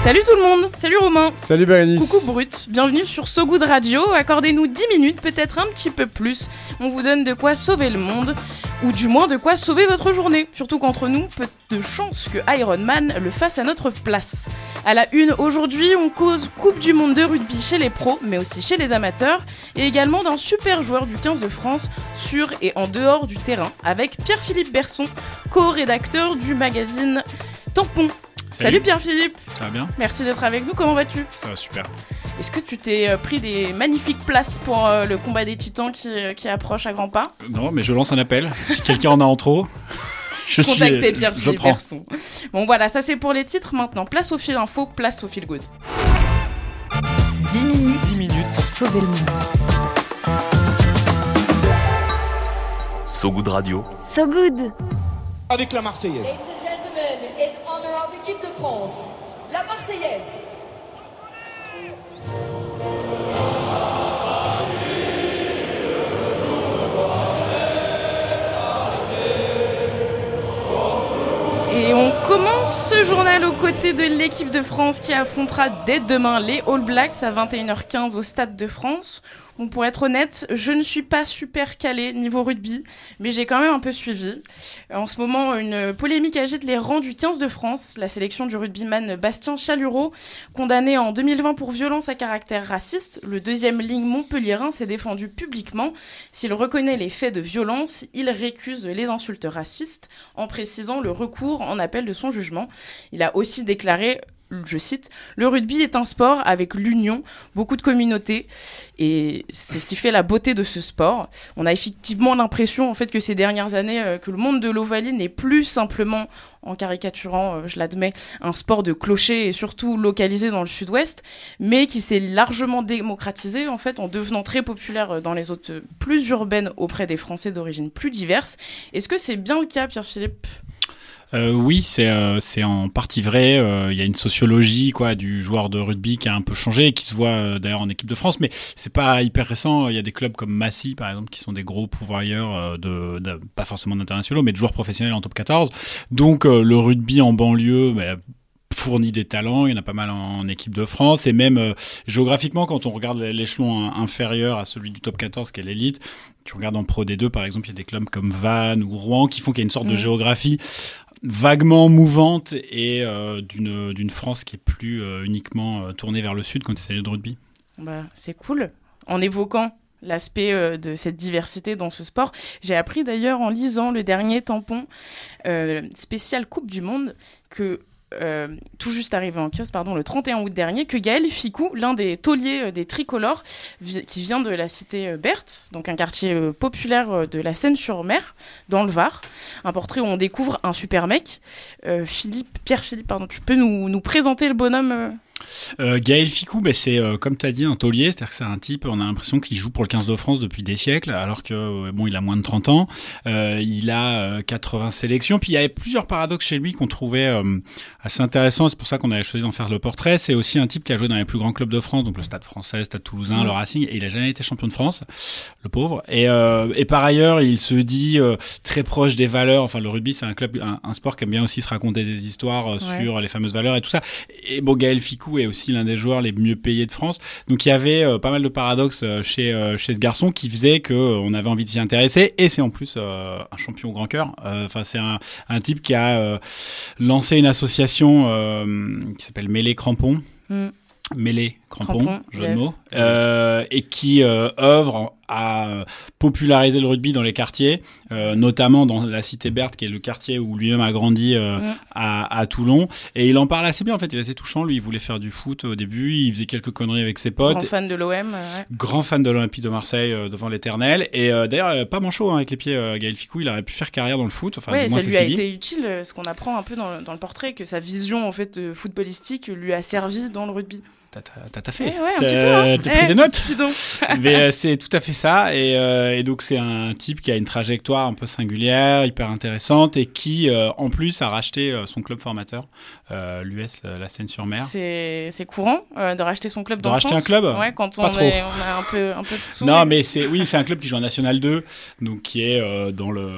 Salut tout le monde, salut Romain. Salut Bérénice. Coucou Brut, bienvenue sur So Good Radio. Accordez-nous 10 minutes, peut-être un petit peu plus. On vous donne de quoi sauver le monde, ou du moins de quoi sauver votre journée. Surtout qu'entre nous, peu de chance que Iron Man le fasse à notre place. À la une, aujourd'hui, on cause Coupe du Monde de rugby chez les pros, mais aussi chez les amateurs, et également d'un super joueur du 15 de France sur et en dehors du terrain, avec Pierre-Philippe Berson, co-rédacteur du magazine Tampon. Salut, Pierre-Philippe. Ça va bien Merci d'être avec nous. Comment vas-tu? Ça va super. Est-ce que tu t'es euh, pris des magnifiques places pour euh, le combat des titans qui, euh, qui approche à grands pas? Non, mais je lance un appel. Si quelqu'un en a en trop, je Contactez suis. Pierre je Philippe prends. Berson. Bon voilà, ça c'est pour les titres maintenant. Place au fil info, place au fil good. 10 minutes, 10 minutes. pour sauver le monde. So Good Radio. So Good avec la Marseillaise. La Marseillaise. Et on commence ce journal aux côtés de l'équipe de France qui affrontera dès demain les All Blacks à 21h15 au Stade de France. Pour être honnête, je ne suis pas super calé niveau rugby, mais j'ai quand même un peu suivi. En ce moment, une polémique agite les rangs du 15 de France. La sélection du rugbyman Bastien Chalureau, condamné en 2020 pour violence à caractère raciste, le deuxième ligne montpelliérain s'est défendu publiquement. S'il reconnaît les faits de violence, il récuse les insultes racistes en précisant le recours en appel de son jugement. Il a aussi déclaré je cite, le rugby est un sport avec l'union, beaucoup de communautés, et c'est ce qui fait la beauté de ce sport. On a effectivement l'impression, en fait, que ces dernières années, euh, que le monde de l'Ovalie n'est plus simplement, en caricaturant, euh, je l'admets, un sport de clocher et surtout localisé dans le sud-ouest, mais qui s'est largement démocratisé, en fait, en devenant très populaire euh, dans les euh, plus urbaines auprès des Français d'origine plus diverses. Est-ce que c'est bien le cas, Pierre-Philippe? Euh, oui, c'est euh, c'est en partie vrai. Euh, Il y a une sociologie quoi du joueur de rugby qui a un peu changé et qui se voit euh, d'ailleurs en équipe de France, mais c'est pas hyper récent. Il y a des clubs comme Massy par exemple qui sont des gros pourvoyeurs euh, de, de- pas forcément d'internationaux, mais de joueurs professionnels en top 14. Donc euh, le rugby en banlieue. bah, fournit des talents, il y en a pas mal en, en équipe de France et même euh, géographiquement quand on regarde l'échelon in- inférieur à celui du top 14 qui est l'élite, tu regardes en Pro D2 par exemple, il y a des clubs comme Vannes ou Rouen qui font qu'il y a une sorte de Mhm. géographie vaguement mouvante et euh, d'une France qui est plus euh, uniquement euh, tournée vers le sud quand il s'agit de rugby. Bah, c'est cool. En évoquant l'aspect de cette diversité dans ce sport, j'ai appris d'ailleurs en lisant le dernier tampon spécial Coupe du Monde que euh, tout juste arrivé en kiosque, pardon, le 31 août dernier, que Gaël Ficou, l'un des tauliers euh, des tricolores, qui vient de la cité euh, Berthe, donc un quartier populaire de la Seine-sur-Mer, dans le Var, un portrait où on découvre un super mec. Philippe, Pierre-Philippe, pardon, tu peux nous, nous présenter le bonhomme euh Gaël Ficou, bah, c'est euh, comme tu as dit un taulier, c'est-à-dire que c'est un type, on a l'impression qu'il joue pour le 15 de France depuis des siècles, alors que bon, il a moins de 30 ans, Euh, il a euh, 80 sélections, puis il y avait plusieurs paradoxes chez lui qu'on trouvait assez intéressants, c'est pour ça qu'on avait choisi d'en faire le portrait. C'est aussi un type qui a joué dans les plus grands clubs de France, donc le Stade Français, le Stade Toulousain, le Racing, et il a jamais été champion de France, le pauvre. Et, et par ailleurs, il se dit très proche des valeurs. Enfin, le rugby, c'est un club, un, un sport qui aime bien aussi se raconter des histoires Ouais. sur les fameuses valeurs et tout ça. Et bon, Gaël Ficou est aussi l'un des joueurs les mieux payés de France. Donc il y avait euh, pas mal de paradoxes euh, chez euh, chez ce garçon qui faisait que on avait envie de s'y intéresser. Et c'est en plus un champion au grand cœur. Enfin, c'est un, un type qui a lancé une association qui s'appelle Mêlée Crampon. Mm. Mêlée crampon, Crampon, jeu de yes. mots, euh, et qui euh, œuvre à populariser le rugby dans les quartiers, euh, notamment dans la cité Berthe, qui est le quartier où lui-même a grandi euh, Mm. à, à Toulon. Et il en parle assez bien, en fait. Il est assez touchant. Lui, il voulait faire du foot au début. Il faisait quelques conneries avec ses potes. Grand fan de l'OM. ouais. Grand fan de l'Olympique de Marseille euh, devant l'éternel. Et d'ailleurs, pas manchot hein, avec les pieds, Gaël Ficou. Il aurait pu faire carrière dans le foot. Enfin, ouais, ça lui a dit. été utile, ce qu'on apprend un peu dans le, dans le portrait, que sa vision en fait footballistique lui a servi dans le rugby. T'as-. Ouais, petit peu, hein. T'as pris Eh, des notes. dis donc. Mais euh, c'est tout à fait ça. Et, euh, et donc, c'est un type qui a une trajectoire un peu singulière, hyper intéressante, et qui, euh, en plus, a racheté euh, son club formateur, euh, l'US euh, La Seine-sur-Mer. C'est c'est courant euh, de racheter son club De racheter un club? Ouais, quand Pas on, trop. est- on a un peu, un peu de sous. Non, mais c'est oui, c'est un club qui joue en National 2, donc qui est euh, dans le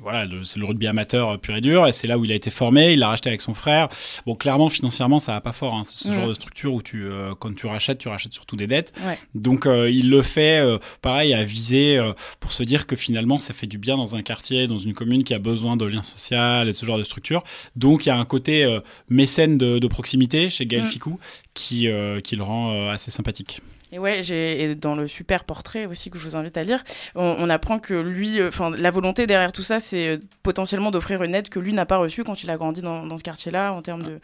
voilà, c'est le rugby amateur pur et dur, et c'est là où il a été formé. Il l'a racheté avec son frère. Bon, clairement, financièrement, ça va pas fort. Hein. C'est ce Mhm. genre de structure où tu, euh, quand tu rachètes, tu rachètes surtout des dettes. Ouais. Donc, euh, il le fait, euh, pareil, à viser euh, pour se dire que finalement, ça fait du bien dans un quartier, dans une commune qui a besoin de liens sociaux et ce genre de structure. Donc, il y a un côté euh, mécène de, de proximité chez Gaël Mhm. Ficou qui, euh, qui le rend euh, assez sympathique. Et ouais, j'ai dans le super portrait aussi que je vous invite à lire, on, on apprend que lui, euh, enfin, la volonté derrière tout ça, c'est potentiellement d'offrir une aide que lui n'a pas reçue quand il a grandi dans, dans ce quartier-là en termes de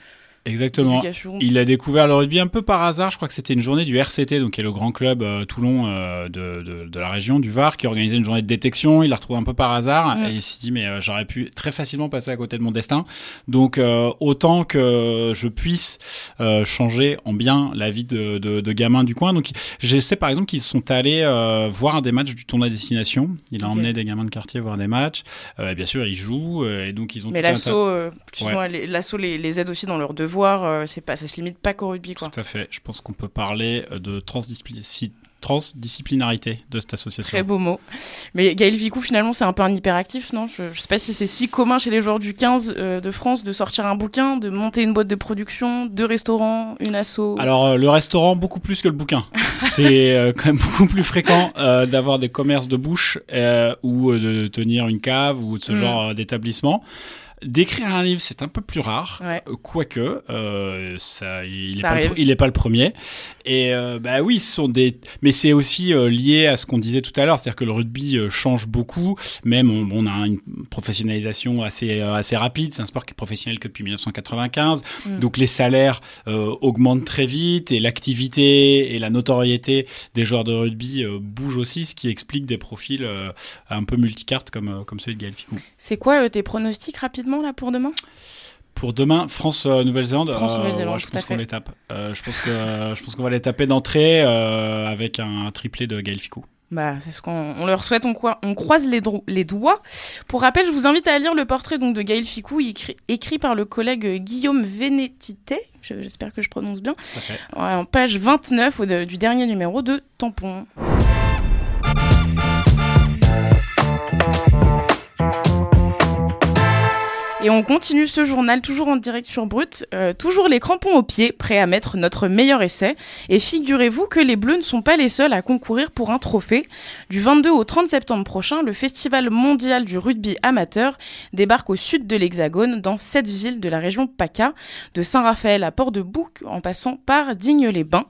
Exactement. Il a découvert le rugby un peu par hasard. Je crois que c'était une journée du RCT, donc qui est le grand club euh, Toulon euh, de, de, de la région du Var, qui organisait une journée de détection. Il l'a retrouvé un peu par hasard et il s'est dit mais euh, j'aurais pu très facilement passer à côté de mon destin. Donc autant que je puisse changer en bien la vie de, de, de gamins du coin. Donc je sais par exemple qu'ils sont allés voir des matchs du tournoi destination. Il a emmené des gamins de quartier voir des matchs. Et bien sûr ils jouent et donc ils ont Mais l'assaut, Ouais. les- l'assaut les, les aide aussi dans leurs devoirs. Euh, c'est pas, ça se limite pas qu'au rugby, quoi. Tout à fait. Je pense qu'on peut parler euh, de transdiscipli- si- transdisciplinarité de cette association. Très beau mot. Mais Gaël Vicou, finalement, c'est un peu un hyperactif, non? Je, je sais pas si c'est si commun chez les joueurs du 15 euh, de France de sortir un bouquin, de monter une boîte de production, deux restaurants, une asso. Alors euh, le restaurant beaucoup plus que le bouquin. C'est euh, quand même beaucoup plus fréquent d'avoir des commerces de bouche ou de tenir une cave ou de ce Mm. genre d'établissement. D'écrire un livre, c'est un peu plus rare, Ouais. euh, quoique euh, ça, il n'est pas, le pas premier. Et euh, bah oui, ce sont des, mais c'est aussi euh, lié à ce qu'on disait tout à l'heure, c'est-à-dire que le rugby euh, change beaucoup. Même on, on a une professionnalisation assez assez rapide. C'est un sport qui est professionnel que depuis 1995, Mm. donc les salaires augmentent très vite et l'activité et la notoriété des joueurs de rugby bougent aussi, ce qui explique des profils un peu multicartes comme comme celui de Gaël Ficou. C'est quoi tes pronostics rapidement? Là pour demain? Pour demain, France-Nouvelle-Zélande, France-Nouvelle-Zélande, je tout à pense qu'on les tape. Euh, je pense que je pense qu'on va les taper d'entrée euh, avec un triplé de Gaël Ficou. Bah, c'est ce qu'on on leur souhaite, on, croi- on croise les, les doigts. Pour rappel, je vous invite à lire le portrait donc, de Gaël Ficou, écrit, écrit par le collègue euh, Guillaume Vénétité, je- j'espère que je prononce bien, fait. en page 29 au- de- du dernier numéro de Tampon. Et on continue ce journal toujours en direct sur Brut, euh, toujours les crampons aux pieds, prêts à mettre notre meilleur essai. Et figurez-vous que les Bleus ne sont pas les seuls à concourir pour un trophée. Du 22 au 30 septembre prochain, le Festival mondial du rugby amateur débarque au sud de l'Hexagone, dans sept villes de la région PACA, de Saint-Raphaël à Port-de-Bouc, en passant par Digne-les-Bains.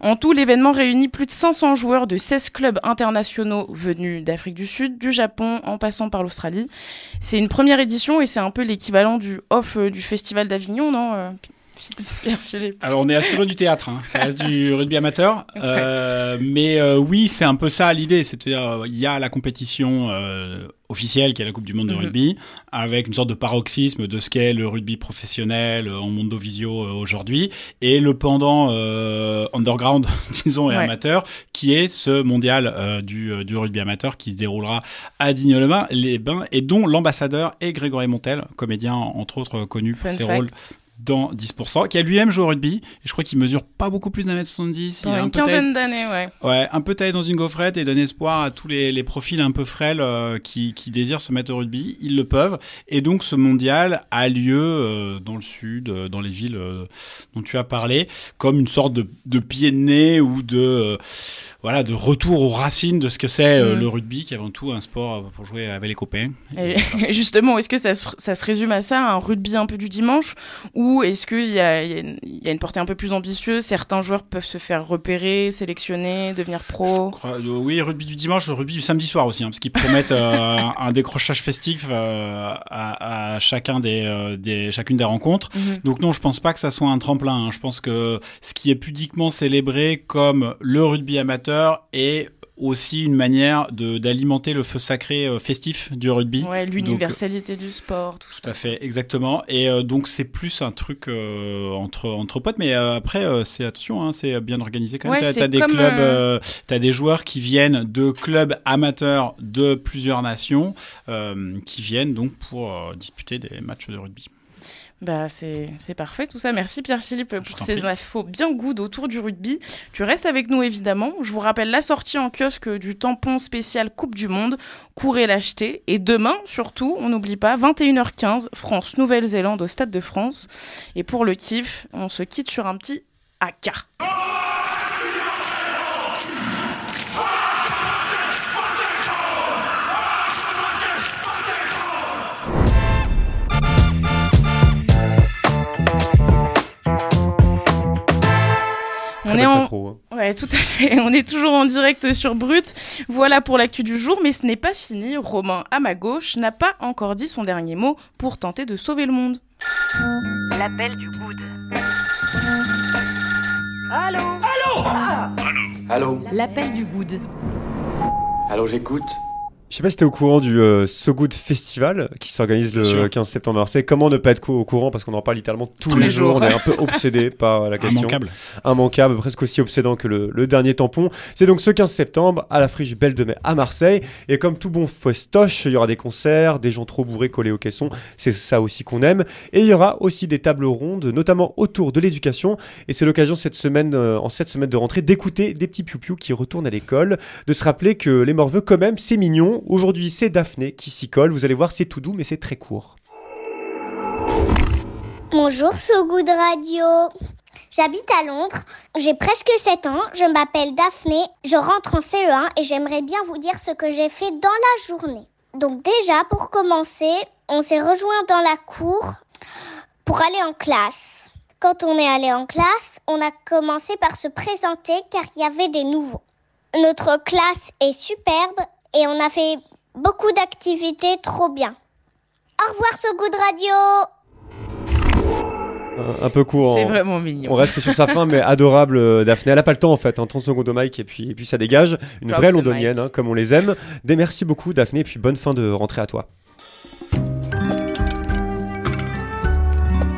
En tout, l'événement réunit plus de 500 joueurs de 16 clubs internationaux venus d'Afrique du Sud, du Japon, en passant par l'Australie. C'est une première édition et c'est un peu l'équivalent du off euh, du Festival d'Avignon, non euh, Pierre Philippe Alors on est assez loin du théâtre, hein. ça reste du rugby amateur, Euh, mais euh, oui c'est un peu ça l'idée, c'est-à-dire il y a la compétition euh, officielle qui est la Coupe du Monde de Mhm. rugby, avec une sorte de paroxysme de ce qu'est le rugby professionnel en Mondo Visio euh, aujourd'hui, et le pendant underground, disons, et Ouais. amateur, qui est ce mondial du, du rugby amateur qui se déroulera à Digne-les-Bains, les Bains, et dont l'ambassadeur est Grégory Montel, comédien entre autres connu pour ses rôles dans 10%, qui a lui-même joué au rugby, et je crois qu'il mesure pas beaucoup plus d'un mètre 70. Pendant il un une quinzaine d'années, ouais. Ouais, un peu taillé dans une gaufrette et donne espoir à tous les, les profils un peu frêles euh, qui, qui désirent se mettre au rugby. Ils le peuvent. Et donc, ce mondial a lieu euh, dans le sud, euh, dans les villes dont tu as parlé, comme une sorte de, de pied de nez ou de... voilà, de retour aux racines de ce que c'est euh, Mm. le rugby, qui est avant tout un sport euh, pour jouer avec les copains. Et justement, est-ce que ça se, ça se résume à ça, un rugby un peu du dimanche? Ou est-ce qu'il y y, y a une portée un peu plus ambitieuse? Certains joueurs peuvent se faire repérer, sélectionner, devenir pro? Crois- euh, oui, rugby du dimanche, rugby du samedi soir aussi, hein, parce qu'ils promettent euh, un décrochage festif à, à chacun des, des, chacune des rencontres. Mhm. Donc non, je pense pas que ça soit un tremplin. hein. Je pense que ce qui est pudiquement célébré comme le rugby amateur est aussi une manière de d'alimenter le feu sacré euh, festif du rugby. Ouais, l'universalité du sport, tout tout ça. à fait, exactement. Et euh, donc c'est plus un truc euh, entre entre potes, mais euh, après euh, c'est attention, hein, c'est bien organisé quand même. Ouais, t'as, des comme, clubs, euh, euh, t'as des joueurs qui viennent de clubs amateurs de plusieurs nations, euh, qui viennent donc pour euh, disputer des matchs de rugby. Bah, c'est parfait tout ça. Merci Pierre-Philippe pour ces prie. infos bien good autour du rugby. Tu restes avec nous évidemment. Je vous rappelle la sortie en kiosque du tampon spécial Coupe du Monde. Courez l'acheter. Et demain, surtout, on n'oublie pas, 21h15, France-Nouvelle-Zélande au Stade de France. Et pour le kiff, on se quitte sur un petit AK. On est belle en... synchro, hein. Ouais, tout à fait. On est toujours en direct sur Brut. Voilà pour l'actu du jour, mais ce n'est pas fini. Romain, à ma gauche, n'a pas encore dit son dernier mot pour tenter de sauver le monde. L'appel du good. Allô Allô Allô L'appel du good. Allô, j'écoute Je sais pas si t'es au courant du euh, So Good Festival qui s'organise le Bien sûr. 15 septembre à Marseille. Comment ne pas être au courant parce qu'on en parle littéralement tous, Tous les les jours. jours. On est un peu obsédé par la question. Immanquable. Immanquable, presque aussi obsédant que le, le dernier tampon. C'est donc ce 15 septembre à la Friche Belle de Mai à Marseille. Et comme tout bon festoche, il y aura des concerts, des gens trop bourrés collés au caisson. C'est ça aussi qu'on aime. Et il y aura aussi des tables rondes, notamment autour de l'éducation. Et c'est l'occasion cette semaine, euh, en cette semaine de rentrée, d'écouter des petits piou qui retournent à l'école, de se rappeler que les morveux, quand même, c'est mignon. Aujourd'hui, c'est Daphné qui s'y colle. Vous allez voir, c'est tout doux, mais c'est très court. Bonjour So Good Radio. J'habite à Londres, j'ai presque 7 ans, je m'appelle Daphné, je rentre en CE1 et j'aimerais bien vous dire ce que j'ai fait dans la journée. Donc déjà, pour commencer, on s'est rejoint dans la cour pour aller en classe. Quand on est allé en classe, on a commencé par se présenter car il y avait des nouveaux. Notre classe est superbe et on a fait beaucoup d'activités trop bien. Au revoir So Good Radio Un, un peu court. C'est hein. vraiment mignon. On reste sur sa fin, mais adorable, euh, Daphné. Elle a pas le temps, en fait. hein. 30 secondes au mic, et puis, et puis ça dégage. Une Drop vraie londonienne, hein, comme on les aime. Des merci beaucoup, Daphné, et puis bonne fin de rentrée à toi.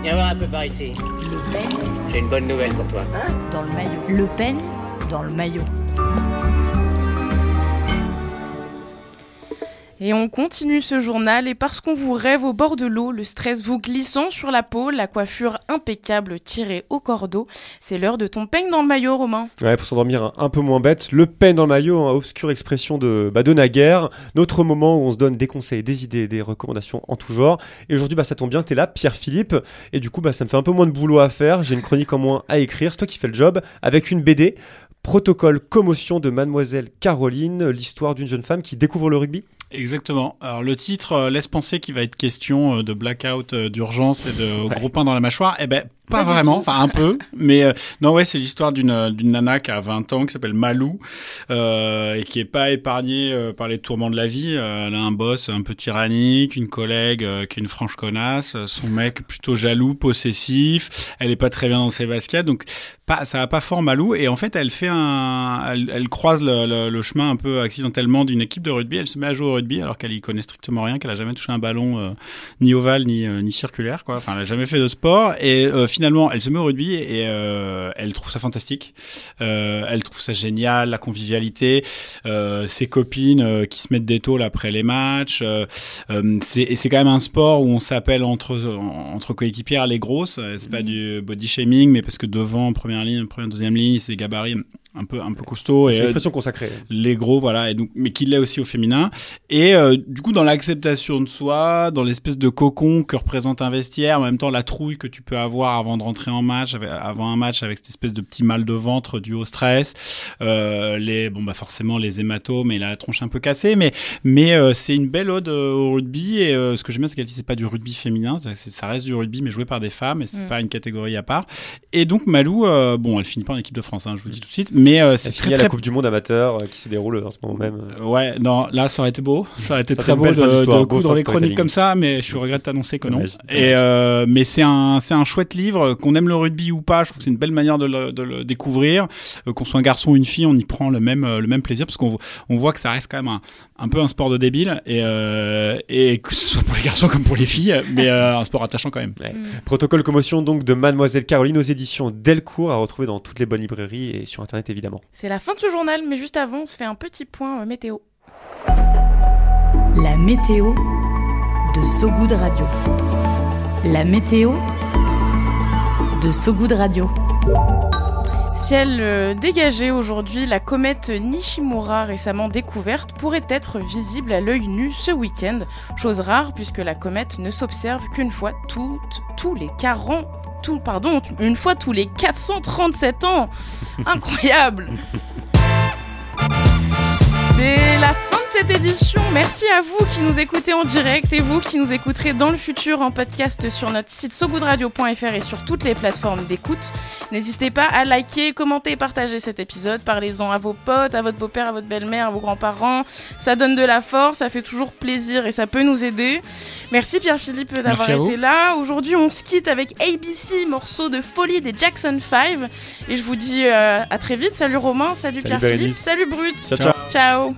Viens voir un peu par ici. Le Pen J'ai une bonne nouvelle pour toi. dans le maillot. Le Pen? Dans le maillot. Et on continue ce journal et parce qu'on vous rêve au bord de l'eau, le stress vous glissant sur la peau, la coiffure impeccable tirée au cordeau, c'est l'heure de ton peigne dans le maillot, Romain. Ouais, pour s'endormir un, peu moins bête, le peine dans le maillot, hein, obscure expression de, bah, de naguère, notre moment où on se donne des conseils, des idées, des recommandations en tout genre. Et aujourd'hui, bah, ça tombe bien, t'es là, Pierre-Philippe, et du coup, bah, ça me fait un peu moins de boulot à faire, j'ai une chronique en moins à écrire, c'est toi qui fais le job, avec une BD, Protocole commotion de Mademoiselle Caroline, l'histoire d'une jeune femme qui découvre le rugby. Exactement. Alors le titre euh, laisse penser qu'il va être question euh, de blackout, euh, d'urgence et de gros pain dans la mâchoire. Eh ben pas, vraiment, enfin un peu, mais euh, non ouais c'est l'histoire d'une euh, d'une nana qui a 20 ans qui s'appelle Malou euh, et qui est pas épargnée euh, par les tourments de la vie. Elle a un boss un peu tyrannique, une collègue qui est une franche connasse, son mec plutôt jaloux, possessif. Elle est pas très bien dans ses baskets, donc pas ça va pas fort Malou et en fait elle fait un, elle, elle croise le, le- le chemin un peu accidentellement d'une équipe de rugby. Elle se met à jouer au rugby alors qu'elle y connaît strictement rien, qu'elle a jamais touché un ballon ni ovale ni ni circulaire quoi. Enfin elle a jamais fait de sport et euh, finalement elle se met au rugby et euh, elle trouve ça fantastique. Euh, elle trouve ça génial, la convivialité, euh, ses copines euh, qui se mettent des tôles après les matchs. euh, c'est et c'est quand même un sport où on s'appelle entre entre coéquipières les grosses. C'est pas du body shaming, mais parce que devant première ligne, première deuxième ligne, c'est des gabarits un peu un peu costaud. Et, une expression consacrée. Les gros, voilà, et donc, mais qui l'est aussi au féminin. Et euh, du coup, dans l'acceptation de soi, dans l'espèce de cocon que représente un vestiaire, en même temps la trouille que tu peux avoir avant de rentrer en match, avec- avant un match, avec cette espèce de petit mal de ventre dû au stress, euh, les bon bah forcément les hématomes et la tronche un peu cassée, mais mais euh, c'est une belle ode euh, au rugby. Et euh, ce que j'aime bien, c'est qu'elle dit c'est pas du rugby féminin, ça reste du rugby mais joué par des femmes et c'est Mm. pas une catégorie à part. Et donc Malou, euh, bon, elle finit pas en équipe de France, hein, je vous le dis tout de suite, mais euh, c'est très très la Coupe du Monde amateur euh, qui se déroule en ce moment même. euh, Ouais, non, là ça aurait été beau, ça aurait été Ça très beau de, coudre les chroniques comme ça, mais je suis regret de t'annoncer que non. Et euh, mais c'est un c'est un chouette livre, qu'on aime le rugby ou pas, je trouve que c'est une belle manière de le, de le découvrir. Qu'on soit un garçon ou une fille, on y prend le même le même plaisir parce qu'on vo- on voit que ça reste quand même un, un peu un sport de débile et euh, et que ce soit pour les garçons comme pour les filles, mais euh, un sport attachant quand même. Protocole commotion donc de Mademoiselle Caroline aux éditions Delcourt à retrouver dans toutes les bonnes librairies et sur internet évidemment. C'est la fin de ce journal, mais juste avant, on se fait un petit point euh, météo. La météo de Sogoud Radio. La météo de Sogoud Radio. Ciel euh, dégagé aujourd'hui, la comète Nishimura récemment découverte pourrait être visible à l'œil nu ce week-end, chose rare puisque la comète ne s'observe qu'une fois toutes, tous les 40, tout, pardon, une fois tous les 437 ans. Incroyable. C'est la cette édition. Merci à vous qui nous écoutez en direct et vous qui nous écouterez dans le futur en podcast sur notre site sogoodradio.fr et sur toutes les plateformes d'écoute. N'hésitez pas à liker, commenter et partager cet épisode. Parlez-en à vos potes, à votre beau-père, à votre belle-mère, à vos grands-parents. Ça donne de la force, ça fait toujours plaisir et ça peut nous aider. Merci Pierre-Philippe d'avoir été là. Aujourd'hui, on se quitte avec ABC, morceau de folie des Jackson 5. Et je vous dis euh, à très vite. Salut Romain, salut, Salut Pierre-Philippe, salut Brut. Ciao, ciao. ciao.